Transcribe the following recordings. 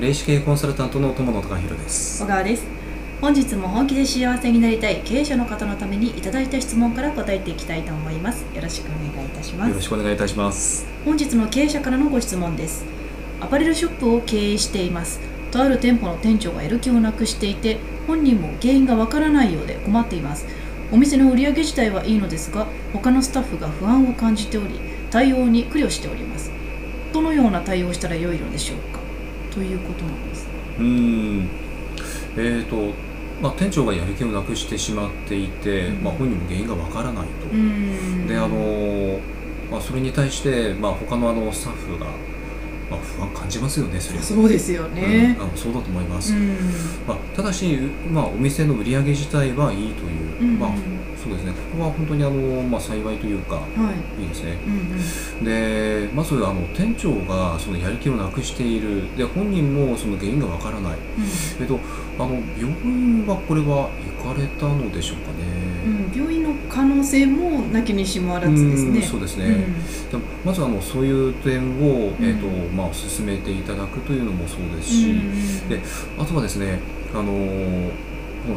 霊視系コンサルタントの友野隆弘です。小川です。本日も本気で幸せになりたい経営者の方のためにいただいた質問から答えていきたいと思います。よろしくお願いいたします。よろしくお願いいたします。本日の経営者からのご質問です。アパレルショップを経営しています。とある店舗の店長がやる気をなくしていて本人も原因がわからないようで困っています。お店の売り上げ自体はいいのですが他のスタッフが不安を感じており対応に苦慮しております。どのような対応をしたら良いのでしょうか？ということなんです。うん。えーと、まあ、店長がやる気をなくしてしまっていて、うん。まあ、本人も原因がわからないと、うん。であの、まあ、それに対して、まあ、他のあのスタッフが、まあ、不安感じますよねそれはそうですよね。うん、あのそうだと思います、うん。まあ、ただし、まあ、お店の売り上げ自体はいいという、うんまあ、そうですね。ここは本当にあの、まあ、幸いというかはい。いいですね。うんでまずあの店長がそのやる気をなくしている。で本人もその原因がわからない、えっと、あの病院はこれは行かれたのでしょうかうんね、うん病院の可能性もなきにしもあらずですね。うんそうですね、うん。まずあのそういう点を、えっとうんまあ、進めていただくというのもそうですし、うんであとはですねあの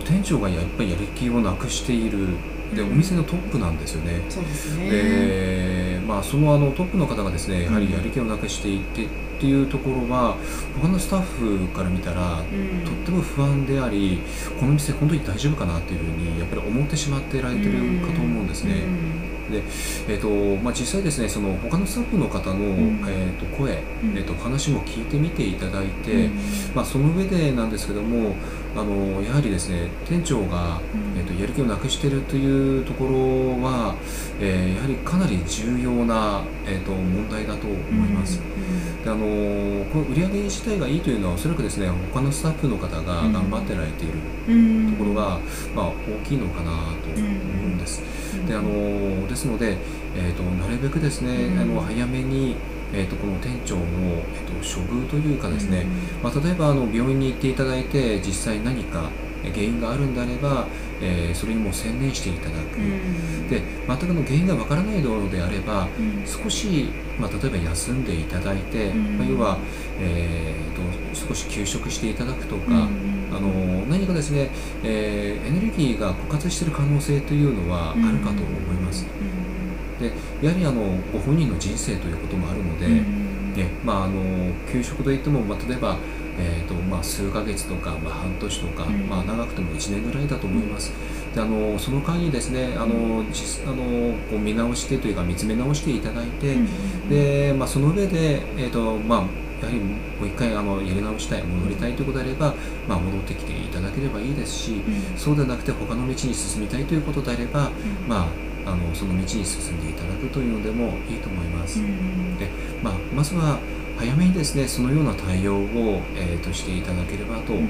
店長がやっぱりやる気をなくしているでおうん店のトップなんですよね。そうですね。でまあ、そのあのトップの方がですねやはりやる気をなくしていてっていうところは他のスタッフから見たらうん。とっても不安でありこの店本当に大丈夫かなっていうふうにやっぱり思ってしまってられてるかと思うんですね。えーとまあ、実際ですねその他のスタッフの方の、ん。えー、と声、うん。えー、と話も聞いてみていただいて、うん。まあ、その上でなんですけどもあのやはりですね店長が、うん。えー、とやる気をなくしているというところは、えーやはりかなり重要な、えー、と問題だと思います。であのこの売り上げ自体がいいというのはおそらくですね他のスタッフの方が頑張ってられているうん。ところが、まあ、大きいのかなと思うんです。うん。であのですので、えー、となるべくですね、うん。あの早めに、えー、とこの店長の、えー、と処遇というかですね、まあ、例えばあの病院に行っていただいて実際何かえ原因があるんであれば、えーそれにもう専念していただく、うん。で全くの原因がわからないのであればうん。少し、まあ、例えば休んでいただいて、うん。まあ、要は、えー、と少し休職していただくとか、うんあの何かですね、えーエネルギーが枯渇している可能性というのはあるかと思います。でやはりあのご本人の人生ということもあるので、うんねまあ、あの休職といっても、まあ、例えば、えーとまあ、数ヶ月とか、まあ、半年とか、うん。まあ、長くても1年ぐらいだと思います。であのその間にですねあの実あのこう見直してというか見つめ直していただいて、うんでまあ、その上で、えーとまあ、やはりもう一回あのやり直したい戻りたいということであれば、まあ、戻ってきていただければいいですし、うん。そうでなくて他の道に進みたいということであれば、うん。まあ、あのその道に進んでいただくというのでもいいと思います。うんでまあ、まずは早めにですねそのような対応を、えーとしていただければと、うん。えー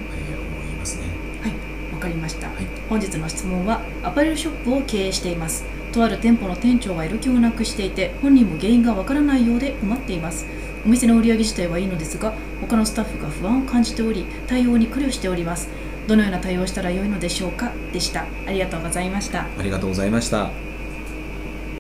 思いますね。はい、わかりました、はい。本日の質問はアパレルショップを経営しています。とある店舗の店長がやる気をなくしていて本人も原因がわからないようで困っています。お店の売り上げ自体はいいのですが他のスタッフが不安を感じており対応に苦慮しております。どのような対応をしたら良いのでしょうか？でした。ありがとうございました。ありがとうございました。